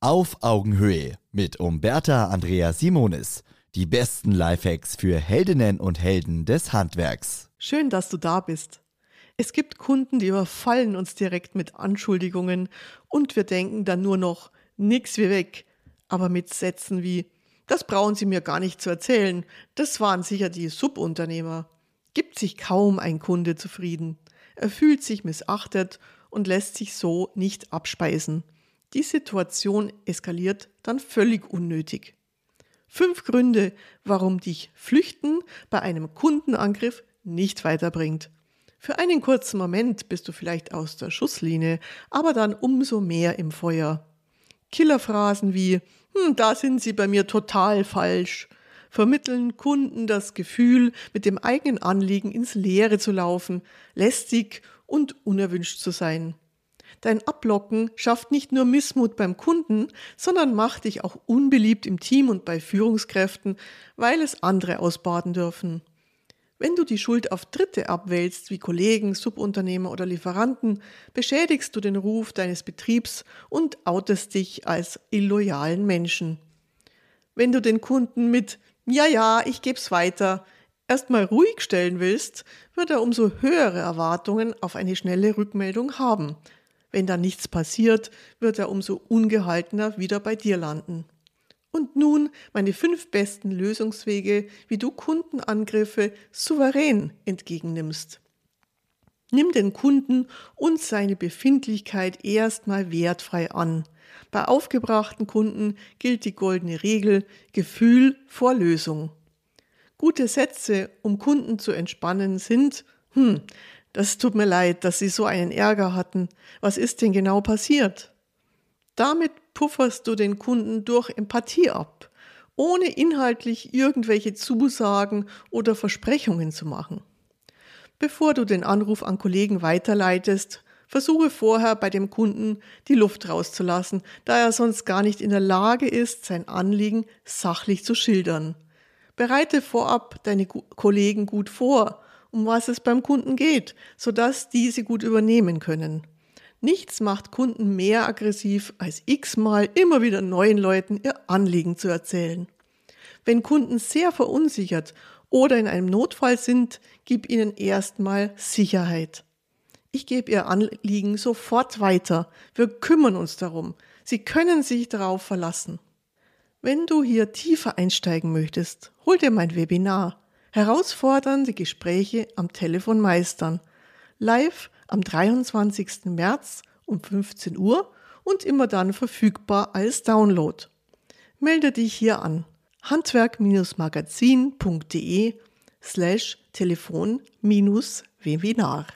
Auf Augenhöhe mit Umberta Andrea Simonis. Die besten Lifehacks für Heldinnen und Helden des Handwerks. Schön, dass du da bist. Es gibt Kunden, die überfallen uns direkt mit Anschuldigungen und wir denken dann nur noch, nix wie weg. Aber mit Sätzen wie, das brauchen Sie mir gar nicht zu erzählen, das waren sicher die Subunternehmer. Gibt sich kaum ein Kunde zufrieden. Er fühlt sich missachtet und lässt sich so nicht abspeisen. Die Situation eskaliert dann völlig unnötig. Fünf Gründe, warum dich Flüchten bei einem Kundenangriff nicht weiterbringt. Für einen kurzen Moment bist du vielleicht aus der Schusslinie, aber dann umso mehr im Feuer. Killerphrasen wie hm, da sind Sie bei mir total falsch vermitteln Kunden das Gefühl, mit dem eigenen Anliegen ins Leere zu laufen, lästig und unerwünscht zu sein. Dein Ablocken schafft nicht nur Missmut beim Kunden, sondern macht dich auch unbeliebt im Team und bei Führungskräften, weil es andere ausbaden dürfen. Wenn du die Schuld auf Dritte abwälzt, wie Kollegen, Subunternehmer oder Lieferanten, beschädigst du den Ruf deines Betriebs und outest dich als illoyalen Menschen. Wenn du den Kunden mit Ja, ja, ich geb's weiter erstmal ruhig stellen willst, wird er umso höhere Erwartungen auf eine schnelle Rückmeldung haben, wenn da nichts passiert, wird er umso ungehaltener wieder bei dir landen. Und nun meine fünf besten Lösungswege, wie du Kundenangriffe souverän entgegennimmst. Nimm den Kunden und seine Befindlichkeit erstmal wertfrei an. Bei aufgebrachten Kunden gilt die goldene Regel Gefühl vor Lösung. Gute Sätze, um Kunden zu entspannen, sind, hm, das tut mir leid, dass Sie so einen Ärger hatten. Was ist denn genau passiert? Damit pufferst du den Kunden durch Empathie ab, ohne inhaltlich irgendwelche Zusagen oder Versprechungen zu machen. Bevor du den Anruf an Kollegen weiterleitest, versuche vorher bei dem Kunden die Luft rauszulassen, da er sonst gar nicht in der Lage ist, sein Anliegen sachlich zu schildern. Bereite vorab deine Kollegen gut vor um was es beim Kunden geht, sodass diese gut übernehmen können. Nichts macht Kunden mehr aggressiv, als x-mal immer wieder neuen Leuten ihr Anliegen zu erzählen. Wenn Kunden sehr verunsichert oder in einem Notfall sind, gib ihnen erstmal Sicherheit. Ich gebe ihr Anliegen sofort weiter. Wir kümmern uns darum. Sie können sich darauf verlassen. Wenn du hier tiefer einsteigen möchtest, hol dir mein Webinar Herausfordernde Gespräche am Telefon meistern. Live am 23. März um 15 Uhr und immer dann verfügbar als Download. Melde dich hier an handwerk-magazin.de slash Telefon-Webinar.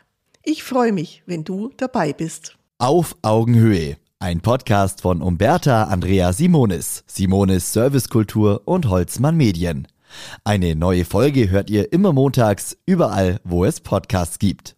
Ich freue mich, wenn du dabei bist. Auf Augenhöhe. Ein Podcast von Umberta Andrea Simonis, Simonis Servicekultur und Holzmann Medien. Eine neue Folge hört ihr immer montags, überall, wo es Podcasts gibt.